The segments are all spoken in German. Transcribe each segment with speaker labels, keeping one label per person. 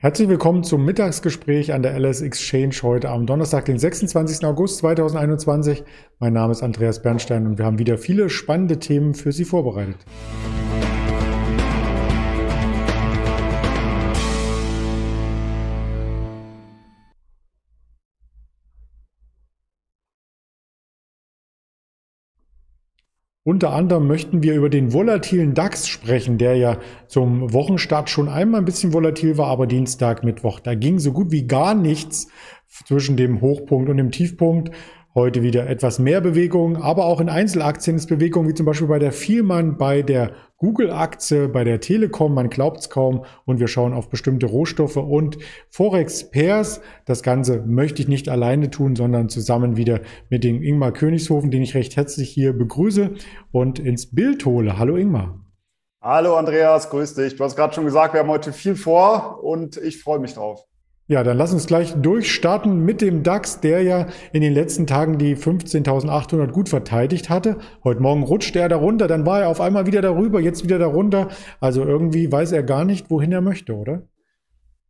Speaker 1: Herzlich willkommen zum Mittagsgespräch an der LS Exchange heute am Donnerstag, den 26. August 2021. Mein Name ist Andreas Bernstein und wir haben wieder viele spannende Themen für Sie vorbereitet. Unter anderem möchten wir über den volatilen DAX sprechen, der ja zum Wochenstart schon einmal ein bisschen volatil war, aber Dienstag, Mittwoch, da ging so gut wie gar nichts zwischen dem Hochpunkt und dem Tiefpunkt. Heute wieder etwas mehr Bewegung, aber auch in Einzelaktien ist Bewegung, wie zum Beispiel bei der Vielmann, bei der Google-Aktie, bei der Telekom, man glaubt es kaum. Und wir schauen auf bestimmte Rohstoffe und Forex Pairs. Das Ganze möchte ich nicht alleine tun, sondern zusammen wieder mit dem Ingmar Königshofen, den ich recht herzlich hier begrüße und ins Bild hole. Hallo Ingmar.
Speaker 2: Hallo Andreas, grüß dich. Du hast gerade schon gesagt, wir haben heute viel vor und ich freue mich drauf.
Speaker 1: Ja, dann lass uns gleich durchstarten mit dem DAX, der ja in den letzten Tagen die 15.800 gut verteidigt hatte. Heute Morgen rutschte er darunter, dann war er auf einmal wieder darüber, jetzt wieder darunter. Also irgendwie weiß er gar nicht, wohin er möchte, oder?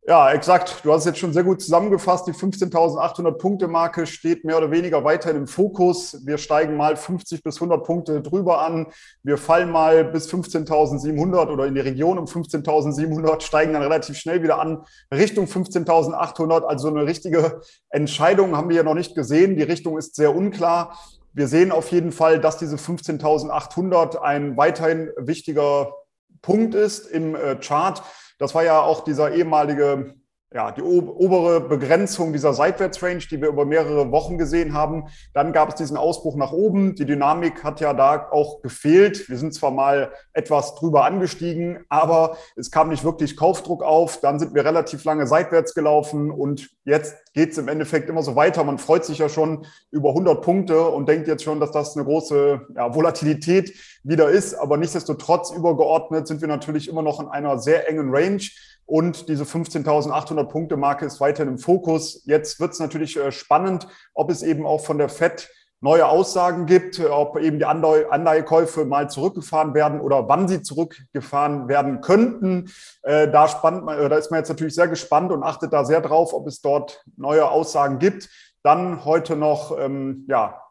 Speaker 2: Ja, exakt. Du hast es jetzt schon sehr gut zusammengefasst. Die 15.800 Punkte Marke steht mehr oder weniger weiterhin im Fokus. Wir steigen mal 50 bis 100 Punkte drüber an. Wir fallen mal bis 15.700 oder in die Region um 15.700, steigen dann relativ schnell wieder an Richtung 15.800. Also eine richtige Entscheidung haben wir ja noch nicht gesehen. Die Richtung ist sehr unklar. Wir sehen auf jeden Fall, dass diese 15.800 ein weiterhin wichtiger Punkt ist im äh, Chart. Das war ja auch dieser ehemalige ja, die obere Begrenzung dieser Seitwärtsrange, die wir über mehrere Wochen gesehen haben. Dann gab es diesen Ausbruch nach oben. Die Dynamik hat ja da auch gefehlt. Wir sind zwar mal etwas drüber angestiegen, aber es kam nicht wirklich Kaufdruck auf. Dann sind wir relativ lange seitwärts gelaufen und jetzt geht es im Endeffekt immer so weiter. Man freut sich ja schon über 100 Punkte und denkt jetzt schon, dass das eine große ja, Volatilität wieder ist. Aber nichtsdestotrotz übergeordnet sind wir natürlich immer noch in einer sehr engen Range. Und diese 15.800 Punkte Marke ist weiterhin im Fokus. Jetzt wird es natürlich äh, spannend, ob es eben auch von der FED neue Aussagen gibt, ob eben die Anleihekäufe mal zurückgefahren werden oder wann sie zurückgefahren werden könnten. Äh, da, spannt man, da ist man jetzt natürlich sehr gespannt und achtet da sehr drauf, ob es dort neue Aussagen gibt. Dann heute noch ähm, ja,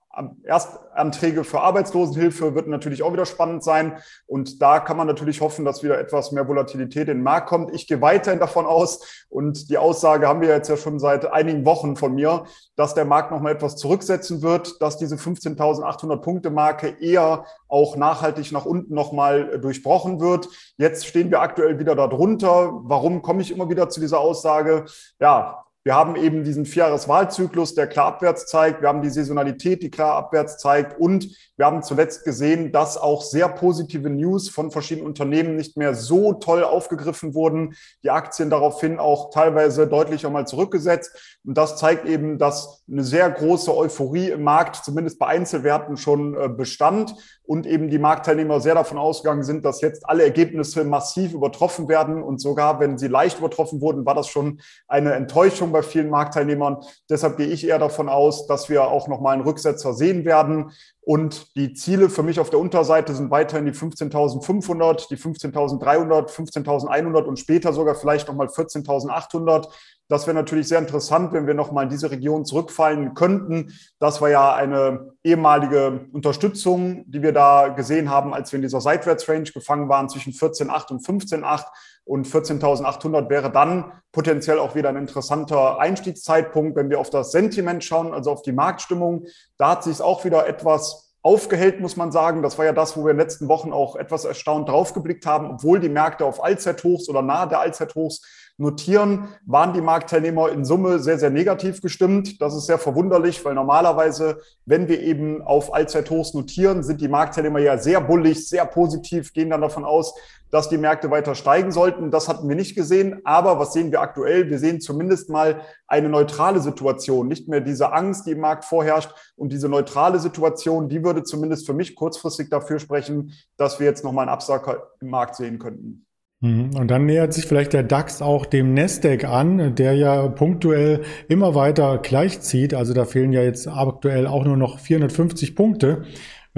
Speaker 2: Erstanträge für Arbeitslosenhilfe wird natürlich auch wieder spannend sein. Und da kann man natürlich hoffen, dass wieder etwas mehr Volatilität in den Markt kommt. Ich gehe weiterhin davon aus, und die Aussage haben wir jetzt ja schon seit einigen Wochen von mir, dass der Markt nochmal etwas zurücksetzen wird, dass diese 15.800 Punkte Marke eher auch nachhaltig nach unten nochmal durchbrochen wird. Jetzt stehen wir aktuell wieder darunter. Warum komme ich immer wieder zu dieser Aussage? Ja, wir haben eben diesen Vierjahreswahlzyklus, der klar abwärts zeigt. Wir haben die Saisonalität, die klar abwärts zeigt. Und wir haben zuletzt gesehen, dass auch sehr positive News von verschiedenen Unternehmen nicht mehr so toll aufgegriffen wurden. Die Aktien daraufhin auch teilweise deutlich einmal zurückgesetzt. Und das zeigt eben, dass eine sehr große Euphorie im Markt, zumindest bei Einzelwerten, schon äh, bestand und eben die Marktteilnehmer sehr davon ausgegangen sind, dass jetzt alle Ergebnisse massiv übertroffen werden. Und sogar wenn sie leicht übertroffen wurden, war das schon eine Enttäuschung bei vielen Marktteilnehmern. Deshalb gehe ich eher davon aus, dass wir auch nochmal einen Rücksetzer sehen werden. Und die Ziele für mich auf der Unterseite sind weiterhin die 15.500, die 15.300, 15.100 und später sogar vielleicht nochmal 14.800. Das wäre natürlich sehr interessant, wenn wir nochmal in diese Region zurückfallen könnten. Das war ja eine ehemalige Unterstützung, die wir da gesehen haben, als wir in dieser Seitwärtsrange gefangen waren zwischen 14,8 und 15,8 und 14.800 wäre dann potenziell auch wieder ein interessanter Einstiegszeitpunkt, wenn wir auf das Sentiment schauen, also auf die Marktstimmung. Da hat sich es auch wieder etwas aufgehellt, muss man sagen. Das war ja das, wo wir in den letzten Wochen auch etwas erstaunt draufgeblickt haben, obwohl die Märkte auf Allzeithochs oder nahe der Allzeithochs notieren, waren die Marktteilnehmer in Summe sehr, sehr negativ gestimmt. Das ist sehr verwunderlich, weil normalerweise, wenn wir eben auf Allzeithochs notieren, sind die Marktteilnehmer ja sehr bullig, sehr positiv, gehen dann davon aus, dass die Märkte weiter steigen sollten. Das hatten wir nicht gesehen. Aber was sehen wir aktuell? Wir sehen zumindest mal eine neutrale Situation, nicht mehr diese Angst, die im Markt vorherrscht. Und diese neutrale Situation, die würde zumindest für mich kurzfristig dafür sprechen, dass wir jetzt nochmal einen Absacker im Markt sehen könnten.
Speaker 1: Mhm. Und dann nähert sich vielleicht der DAX auch dem Nasdaq an, der ja punktuell immer weiter gleichzieht. Also da fehlen ja jetzt aktuell auch nur noch 450 Punkte.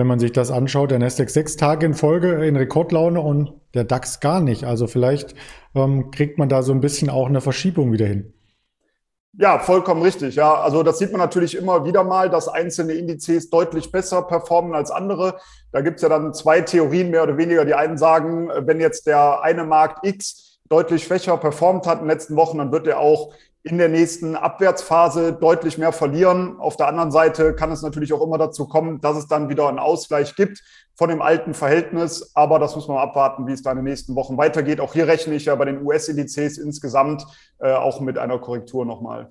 Speaker 1: Wenn man sich das anschaut, der Nasdaq sechs Tage in Folge in Rekordlaune und der DAX gar nicht. Also vielleicht ähm, kriegt man da so ein bisschen auch eine Verschiebung wieder hin.
Speaker 2: Ja, vollkommen richtig. Ja, also das sieht man natürlich immer wieder mal, dass einzelne Indizes deutlich besser performen als andere. Da gibt's ja dann zwei Theorien mehr oder weniger. Die einen sagen, wenn jetzt der eine Markt X deutlich schwächer performt hat in den letzten Wochen, dann wird er auch in der nächsten Abwärtsphase deutlich mehr verlieren. Auf der anderen Seite kann es natürlich auch immer dazu kommen, dass es dann wieder einen Ausgleich gibt von dem alten Verhältnis. Aber das muss man abwarten, wie es da in den nächsten Wochen weitergeht. Auch hier rechne ich ja bei den US-Indizes insgesamt äh, auch mit einer Korrektur nochmal.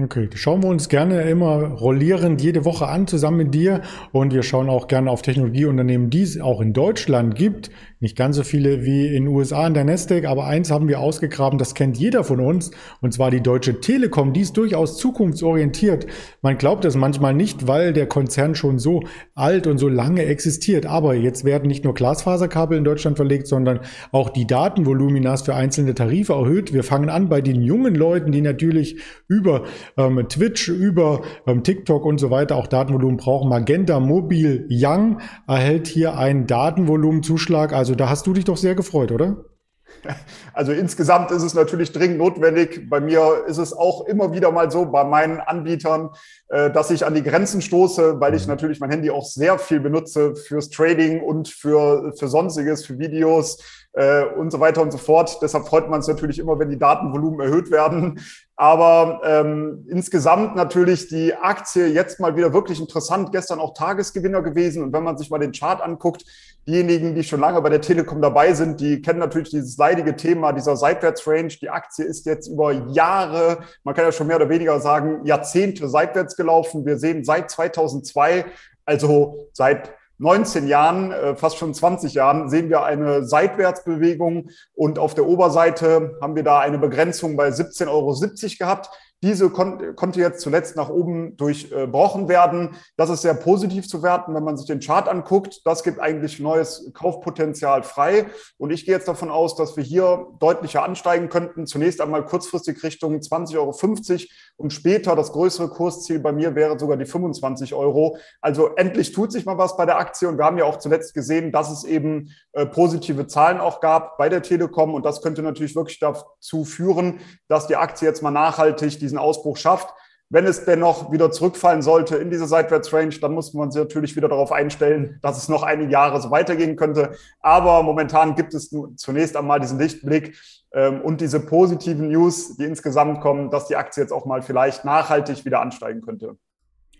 Speaker 1: Okay, das schauen wir uns gerne immer rollierend jede Woche an, zusammen mit dir. Und wir schauen auch gerne auf Technologieunternehmen, die es auch in Deutschland gibt. Nicht ganz so viele wie in den USA in der Nasdaq, aber eins haben wir ausgegraben, das kennt jeder von uns. Und zwar die Deutsche Telekom. Die ist durchaus zukunftsorientiert. Man glaubt es manchmal nicht, weil der Konzern schon so alt und so lange existiert. Aber jetzt werden nicht nur Glasfaserkabel in Deutschland verlegt, sondern auch die Datenvoluminas für einzelne Tarife erhöht. Wir fangen an bei den jungen Leuten, die natürlich über ähm, Twitch, über ähm, TikTok und so weiter auch Datenvolumen brauchen. Magenta Mobil Young erhält hier einen Datenvolumenzuschlag. Also da hast du dich doch sehr gefreut, oder?
Speaker 2: Also insgesamt ist es natürlich dringend notwendig. Bei mir ist es auch immer wieder mal so bei meinen Anbietern, äh, dass ich an die Grenzen stoße, weil ich mhm. natürlich mein Handy auch sehr viel benutze fürs Trading und für, für Sonstiges, für Videos äh, und so weiter und so fort. Deshalb freut man es natürlich immer, wenn die Datenvolumen erhöht werden. Aber ähm, insgesamt natürlich die Aktie jetzt mal wieder wirklich interessant. Gestern auch Tagesgewinner gewesen. Und wenn man sich mal den Chart anguckt, diejenigen, die schon lange bei der Telekom dabei sind, die kennen natürlich dieses leidige Thema dieser Seitwärtsrange. Die Aktie ist jetzt über Jahre, man kann ja schon mehr oder weniger sagen, Jahrzehnte seitwärts gelaufen. Wir sehen seit 2002, also seit 19 Jahren, äh, fast schon 20 Jahren, sehen wir eine Seitwärtsbewegung und auf der Oberseite haben wir da eine Begrenzung bei 17,70 Euro gehabt. Diese kon konnte jetzt zuletzt nach oben durchbrochen werden. Das ist sehr positiv zu werten, wenn man sich den Chart anguckt. Das gibt eigentlich neues Kaufpotenzial frei. Und ich gehe jetzt davon aus, dass wir hier deutlicher ansteigen könnten. Zunächst einmal kurzfristig Richtung 20,50 Euro und später das größere Kursziel bei mir wäre sogar die 25 Euro. Also endlich tut sich mal was bei der Aktie. Und wir haben ja auch zuletzt gesehen, dass es eben äh, positive Zahlen auch gab bei der Telekom. Und das könnte natürlich wirklich dazu führen, dass die Aktie jetzt mal nachhaltig diesen Ausbruch schafft. Wenn es dennoch wieder zurückfallen sollte in diese Seitwärtsrange, dann muss man sich natürlich wieder darauf einstellen, dass es noch einige Jahre so weitergehen könnte. Aber momentan gibt es zunächst einmal diesen Lichtblick ähm, und diese positiven News, die insgesamt kommen, dass die Aktie jetzt auch mal vielleicht nachhaltig wieder ansteigen könnte.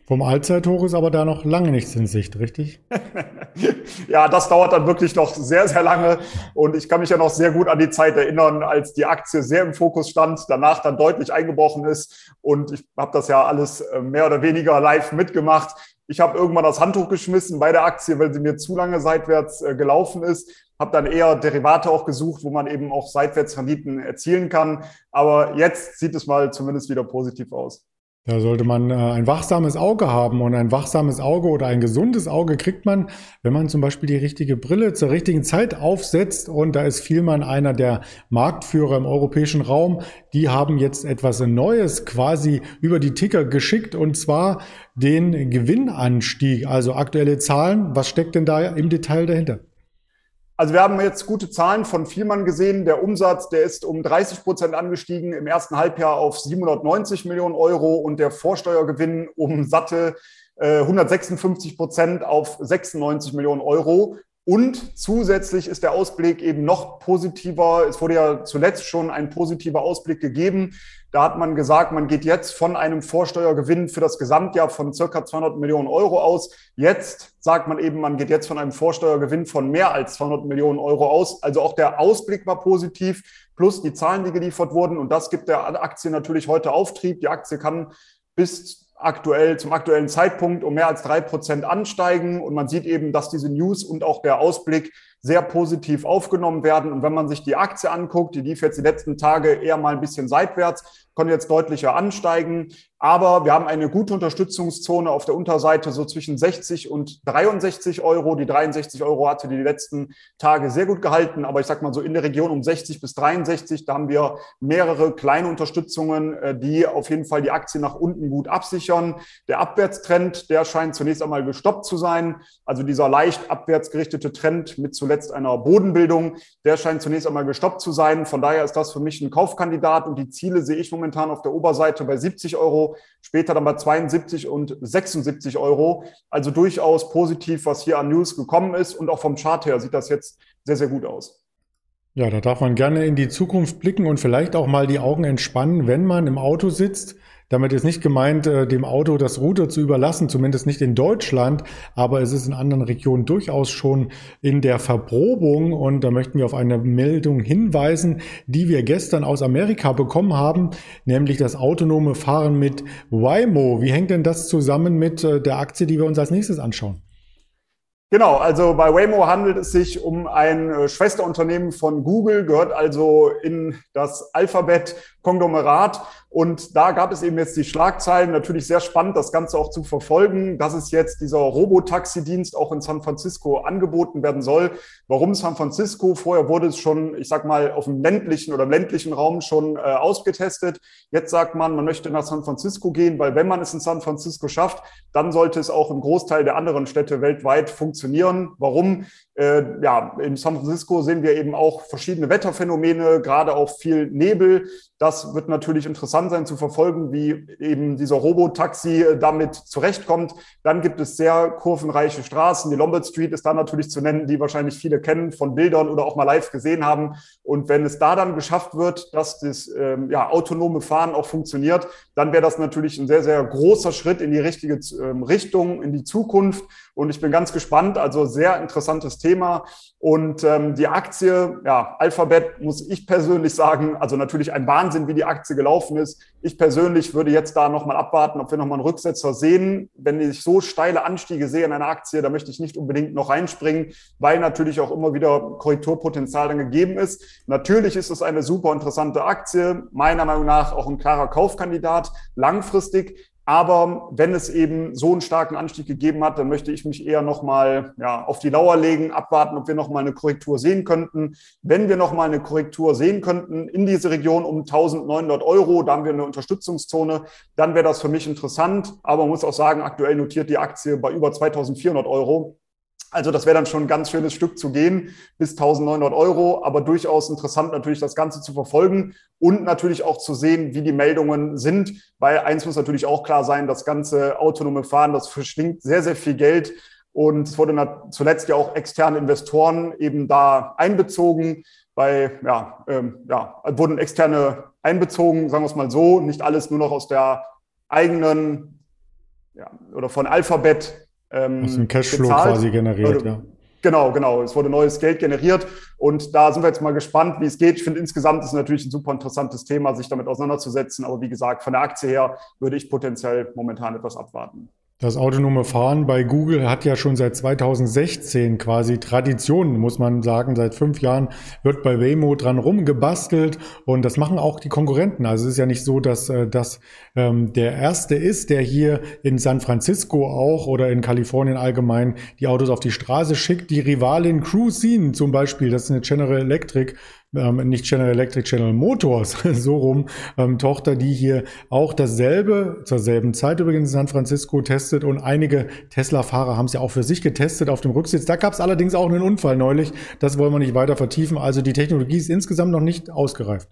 Speaker 1: Vom Allzeithoch ist aber da noch lange nichts in Sicht, richtig?
Speaker 2: ja, das dauert dann wirklich noch sehr, sehr lange. Und ich kann mich ja noch sehr gut an die Zeit erinnern, als die Aktie sehr im Fokus stand, danach dann deutlich eingebrochen ist. Und ich habe das ja alles äh, mehr oder weniger live mitgemacht. Ich habe irgendwann das Handtuch geschmissen bei der Aktie, weil sie mir zu lange seitwärts äh, gelaufen ist. Habe dann eher Derivate auch gesucht, wo man eben auch seitwärts Renditen erzielen kann. Aber jetzt sieht es mal zumindest wieder positiv aus.
Speaker 1: Da sollte man äh, ein wachsames Auge haben und ein wachsames Auge oder ein gesundes Auge kriegt man, wenn man zum Beispiel die richtige Brille zur richtigen Zeit aufsetzt und da ist Vielmann einer der Marktführer im europäischen Raum. Die haben jetzt etwas Neues quasi über die Ticker geschickt und zwar den Gewinnanstieg, also aktuelle Zahlen. Was steckt denn da im Detail dahinter?
Speaker 2: Also wir haben jetzt gute Zahlen von Vielmann gesehen. Der Umsatz, der ist um 30 Prozent angestiegen im ersten Halbjahr auf 790 Millionen Euro und der Vorsteuergewinn um satte äh, 156 Prozent auf 96 Millionen Euro. Und zusätzlich ist der Ausblick eben noch positiver. Es wurde ja zuletzt schon ein positiver Ausblick gegeben. Da hat man gesagt, man geht jetzt von einem Vorsteuergewinn für das Gesamtjahr von circa 200 Millionen Euro aus. Jetzt sagt man eben, man geht jetzt von einem Vorsteuergewinn von mehr als 200 Millionen Euro aus. Also auch der Ausblick war positiv, plus die Zahlen, die geliefert wurden. Und das gibt der Aktie natürlich heute Auftrieb. Die Aktie kann bis aktuell, zum aktuellen Zeitpunkt um mehr als drei Prozent ansteigen. Und man sieht eben, dass diese News und auch der Ausblick sehr positiv aufgenommen werden. Und wenn man sich die Aktie anguckt, die lief jetzt die letzten Tage eher mal ein bisschen seitwärts, konnte jetzt deutlicher ansteigen. Aber wir haben eine gute Unterstützungszone auf der Unterseite so zwischen 60 und 63 Euro. Die 63 Euro hatte die letzten Tage sehr gut gehalten. Aber ich sag mal so in der Region um 60 bis 63, da haben wir mehrere kleine Unterstützungen, äh, die auf jeden Fall die Aktie nach unten gut absichern. Der Abwärtstrend, der scheint zunächst einmal gestoppt zu sein. Also dieser leicht abwärts gerichtete Trend mit zuletzt einer Bodenbildung, der scheint zunächst einmal gestoppt zu sein. Von daher ist das für mich ein Kaufkandidat und die Ziele sehe ich momentan auf der Oberseite bei 70 Euro, später dann bei 72 und 76 Euro. Also durchaus positiv, was hier an News gekommen ist. Und auch vom Chart her sieht das jetzt sehr, sehr gut aus.
Speaker 1: Ja, da darf man gerne in die Zukunft blicken und vielleicht auch mal die Augen entspannen, wenn man im Auto sitzt damit ist nicht gemeint, äh, dem Auto das Ruder zu überlassen, zumindest nicht in Deutschland, aber es ist in anderen Regionen durchaus schon in der Verprobung und da möchten wir auf eine Meldung hinweisen, die wir gestern aus Amerika bekommen haben, nämlich das autonome Fahren mit Waymo. Wie hängt denn das zusammen mit äh, der Aktie, die wir uns als nächstes anschauen?
Speaker 2: Genau, also bei Waymo handelt es sich um ein äh, Schwesterunternehmen von Google, gehört also in das Alphabet-Konglomerat und da gab es eben jetzt die Schlagzeilen, natürlich sehr spannend, das Ganze auch zu verfolgen, dass es jetzt dieser Robotaxi-Dienst auch in San Francisco angeboten werden soll. Warum San Francisco? Vorher wurde es schon, ich sag mal, auf dem ländlichen oder im ländlichen Raum schon äh, ausgetestet. Jetzt sagt man, man möchte nach San Francisco gehen, weil wenn man es in San Francisco schafft, dann sollte es auch im Großteil der anderen Städte weltweit funktionieren. Warum? Äh, ja, in San Francisco sehen wir eben auch verschiedene Wetterphänomene, gerade auch viel Nebel. Das wird natürlich interessant sein zu verfolgen, wie eben dieser Robotaxi äh, damit zurechtkommt. Dann gibt es sehr kurvenreiche Straßen. Die Lombard Street ist da natürlich zu nennen, die wahrscheinlich viele kennen von Bildern oder auch mal live gesehen haben. Und wenn es da dann geschafft wird, dass das ähm, ja, autonome Fahren auch funktioniert, dann wäre das natürlich ein sehr, sehr großer Schritt in die richtige ähm, Richtung, in die Zukunft. Und ich bin ganz gespannt. Also sehr interessantes Thema. Und ähm, die Aktie, ja, Alphabet muss ich persönlich sagen, also natürlich ein Wahnsinn, wie die Aktie gelaufen ist. Ich persönlich würde jetzt da nochmal abwarten, ob wir nochmal einen Rücksetzer sehen. Wenn ich so steile Anstiege sehe in einer Aktie, da möchte ich nicht unbedingt noch reinspringen, weil natürlich auch immer wieder Korrekturpotenzial dann gegeben ist. Natürlich ist es eine super interessante Aktie, meiner Meinung nach auch ein klarer Kaufkandidat langfristig. Aber wenn es eben so einen starken Anstieg gegeben hat, dann möchte ich mich eher nochmal ja, auf die Lauer legen, abwarten, ob wir nochmal eine Korrektur sehen könnten. Wenn wir nochmal eine Korrektur sehen könnten in diese Region um 1900 Euro, da haben wir eine Unterstützungszone, dann wäre das für mich interessant. Aber man muss auch sagen, aktuell notiert die Aktie bei über 2400 Euro. Also das wäre dann schon ein ganz schönes Stück zu gehen, bis 1900 Euro, aber durchaus interessant natürlich das Ganze zu verfolgen und natürlich auch zu sehen, wie die Meldungen sind, weil eins muss natürlich auch klar sein, das ganze autonome Fahren, das verschlingt sehr, sehr viel Geld und es wurde zuletzt ja auch externe Investoren eben da einbezogen, bei, ja, ähm, ja, wurden externe einbezogen, sagen wir es mal so, nicht alles nur noch aus der eigenen ja, oder von Alphabet
Speaker 1: ähm, Aus dem Cashflow bezahlt. quasi generiert, ja.
Speaker 2: Genau, genau. Es wurde neues Geld generiert und da sind wir jetzt mal gespannt, wie es geht. Ich finde insgesamt ist es natürlich ein super interessantes Thema, sich damit auseinanderzusetzen. Aber wie gesagt, von der Aktie her würde ich potenziell momentan etwas abwarten.
Speaker 1: Das autonome Fahren bei Google hat ja schon seit 2016 quasi Tradition, muss man sagen. Seit fünf Jahren wird bei Waymo dran rumgebastelt und das machen auch die Konkurrenten. Also es ist ja nicht so, dass äh, das ähm, der erste ist, der hier in San Francisco auch oder in Kalifornien allgemein die Autos auf die Straße schickt. Die Rivalin Cruisine zum Beispiel, das ist eine General Electric, ähm, nicht General Electric, General Motors, so rum, ähm, Tochter, die hier auch dasselbe, zur selben Zeit übrigens in San Francisco testet und einige Tesla-Fahrer haben es ja auch für sich getestet auf dem Rücksitz. Da gab es allerdings auch einen Unfall neulich, das wollen wir nicht weiter vertiefen. Also die Technologie ist insgesamt noch nicht ausgereift.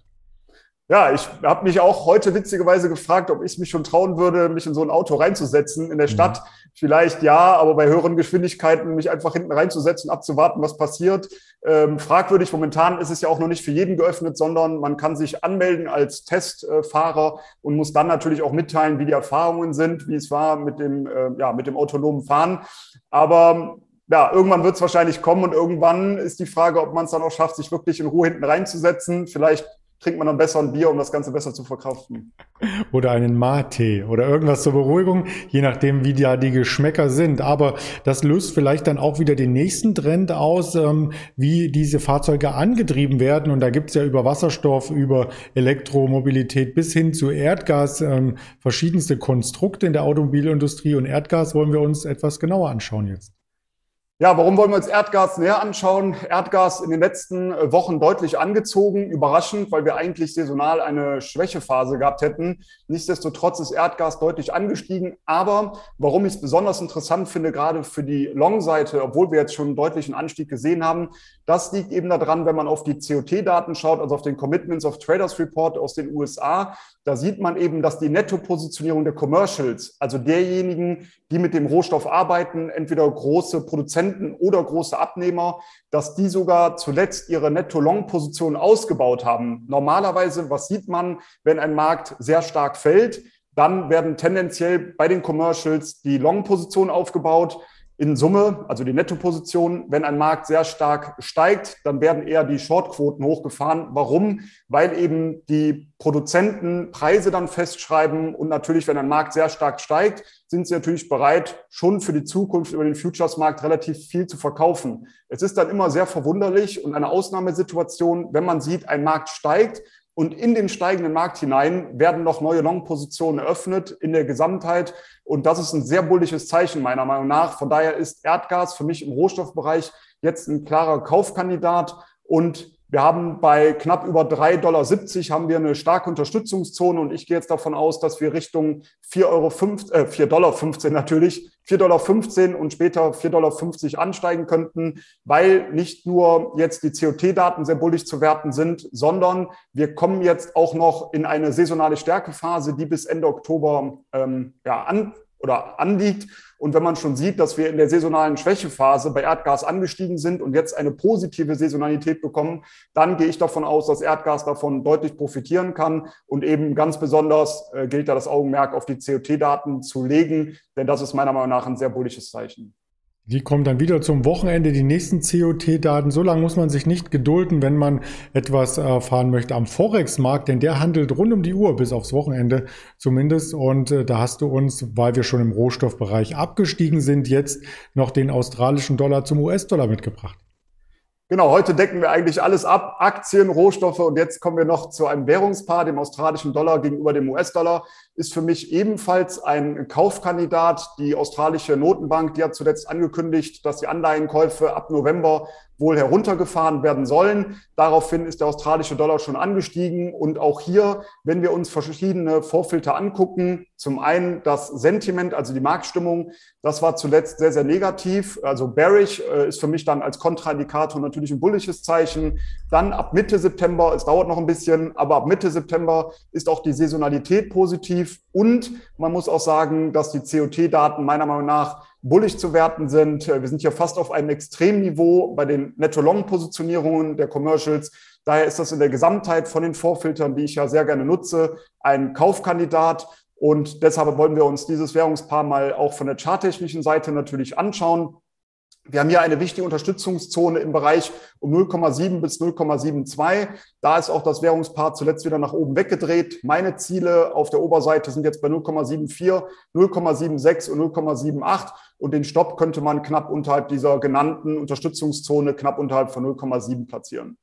Speaker 2: Ja, ich habe mich auch heute witzigerweise gefragt, ob ich mich schon trauen würde, mich in so ein Auto reinzusetzen in der Stadt. Mhm. Vielleicht ja, aber bei höheren Geschwindigkeiten mich einfach hinten reinzusetzen, abzuwarten, was passiert. Ähm, fragwürdig. Momentan ist es ja auch noch nicht für jeden geöffnet, sondern man kann sich anmelden als Testfahrer und muss dann natürlich auch mitteilen, wie die Erfahrungen sind, wie es war mit dem, äh, ja, mit dem autonomen Fahren. Aber ja, irgendwann wird es wahrscheinlich kommen und irgendwann ist die Frage, ob man es dann auch schafft, sich wirklich in Ruhe hinten reinzusetzen. Vielleicht trinkt man dann besser ein Bier, um das Ganze besser zu verkraften.
Speaker 1: Oder einen Mate oder irgendwas zur Beruhigung, je nachdem, wie da die Geschmäcker sind. Aber das löst vielleicht dann auch wieder den nächsten Trend aus, ähm, wie diese Fahrzeuge angetrieben werden. Und da gibt's ja über Wasserstoff, über Elektromobilität bis hin zu Erdgas ähm, verschiedenste Konstrukte in der Automobilindustrie. Und Erdgas wollen wir uns etwas genauer anschauen jetzt.
Speaker 2: Ja, warum wollen wir uns Erdgas näher anschauen? Erdgas in den letzten äh, Wochen deutlich angezogen, überraschend, weil wir eigentlich saisonal eine Schwächephase gehabt hätten. Nichtsdestotrotz ist Erdgas deutlich angestiegen. Aber warum ich es besonders interessant finde, gerade für die Long-Seite, obwohl wir jetzt schon einen deutlichen Anstieg gesehen haben, das liegt eben daran, wenn man auf die COT-Daten schaut, also auf den Commitments of Traders Report aus den USA. Da sieht man eben, dass die Nettopositionierung der Commercials, also derjenigen, die mit dem Rohstoff arbeiten, entweder große Produzenten oder große Abnehmer, dass die sogar zuletzt ihre Netto-Long-Position ausgebaut haben. Normalerweise, was sieht man, wenn ein Markt sehr stark fällt? Dann werden tendenziell bei den Commercials die Long-Positionen aufgebaut in Summe, also die Nettoposition, wenn ein Markt sehr stark steigt, dann werden eher die Shortquoten hochgefahren. Warum? Weil eben die Produzenten Preise dann festschreiben und natürlich, wenn ein Markt sehr stark steigt, sind sie natürlich bereit, schon für die Zukunft über den Futures-Markt relativ viel zu verkaufen. Es ist dann immer sehr verwunderlich und eine Ausnahmesituation, wenn man sieht, ein Markt steigt, und in den steigenden Markt hinein werden noch neue Long-Positionen eröffnet in der Gesamtheit. Und das ist ein sehr bullisches Zeichen meiner Meinung nach. Von daher ist Erdgas für mich im Rohstoffbereich jetzt ein klarer Kaufkandidat. Und wir haben bei knapp über 3,70 Dollar haben wir eine starke Unterstützungszone und ich gehe jetzt davon aus, dass wir Richtung 4,15 Euro, äh, 4,15 Dollar natürlich, 4,15 Dollar und später 4,50 Dollar ansteigen könnten, weil nicht nur jetzt die COT-Daten sehr bullig zu werten sind, sondern wir kommen jetzt auch noch in eine saisonale Stärkephase, die bis Ende Oktober ähm, ja, an, oder anliegt. Und wenn man schon sieht, dass wir in der saisonalen Schwächephase bei Erdgas angestiegen sind und jetzt eine positive Saisonalität bekommen, dann gehe ich davon aus, dass Erdgas davon deutlich profitieren kann. Und eben ganz besonders äh, gilt da das Augenmerk auf die COT-Daten zu legen, denn das ist meiner Meinung nach ein sehr bullisches Zeichen.
Speaker 1: Die kommen dann wieder zum Wochenende, die nächsten COT-Daten. So lange muss man sich nicht gedulden, wenn man etwas erfahren möchte am Forex-Markt, denn der handelt rund um die Uhr, bis aufs Wochenende zumindest. Und äh, da hast du uns, weil wir schon im Rohstoffbereich abgestiegen sind, jetzt noch den australischen Dollar zum US-Dollar mitgebracht.
Speaker 2: Genau, heute decken wir eigentlich alles ab, Aktien, Rohstoffe und jetzt kommen wir noch zu einem Währungspaar, dem australischen Dollar gegenüber dem US-Dollar ist für mich ebenfalls ein Kaufkandidat. Die australische Notenbank, die hat zuletzt angekündigt, dass die Anleihenkäufe ab November wohl heruntergefahren werden sollen. Daraufhin ist der australische Dollar schon angestiegen. Und auch hier, wenn wir uns verschiedene Vorfilter angucken, zum einen das Sentiment, also die Marktstimmung, das war zuletzt sehr, sehr negativ. Also bearish äh, ist für mich dann als Kontraindikator natürlich ein bullisches Zeichen. Dann ab Mitte September, es dauert noch ein bisschen, aber ab Mitte September ist auch die Saisonalität positiv positiv. Und man muss auch sagen, dass die COT-Daten meiner Meinung nach bullig zu werten sind. Wir sind hier fast auf einem Extremniveau bei den Netto-Long-Positionierungen der Commercials. Daher ist das in der Gesamtheit von den Vorfiltern, die ich ja sehr gerne nutze, ein Kaufkandidat. Und deshalb wollen wir uns dieses Währungspaar mal auch von der charttechnischen Seite natürlich anschauen. Wir haben hier eine wichtige Unterstützungszone im Bereich um 0,7 bis 0,72. Da ist auch das Währungspaar zuletzt wieder nach oben weggedreht. Meine Ziele auf der Oberseite sind jetzt bei 0,74, 0,76 und 0,78. Und den Stopp könnte man knapp unterhalb dieser genannten Unterstützungszone, knapp unterhalb von 0,7 platzieren.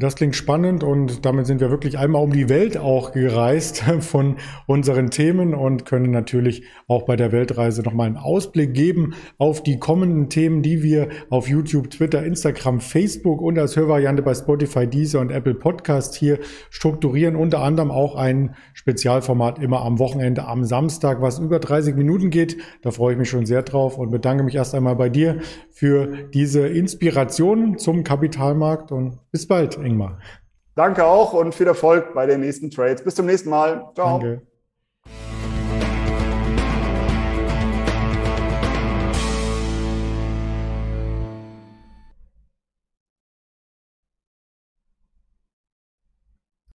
Speaker 1: Das klingt spannend und damit sind wir wirklich einmal um die Welt auch gereist von unseren Themen und können natürlich auch bei der Weltreise nochmal einen Ausblick geben auf die kommenden Themen, die wir auf YouTube, Twitter, Instagram, Facebook und als Hörvariante bei Spotify, Deezer und Apple Podcast hier strukturieren. Unter anderem auch ein Spezialformat immer am Wochenende, am Samstag, was über 30 Minuten geht. Da freue ich mich schon sehr drauf und bedanke mich erst einmal bei dir für diese Inspiration zum Kapitalmarkt und bis bald. Ingmar.
Speaker 2: Danke auch und viel Erfolg bei den nächsten Trades. Bis zum nächsten Mal. Ciao. Danke.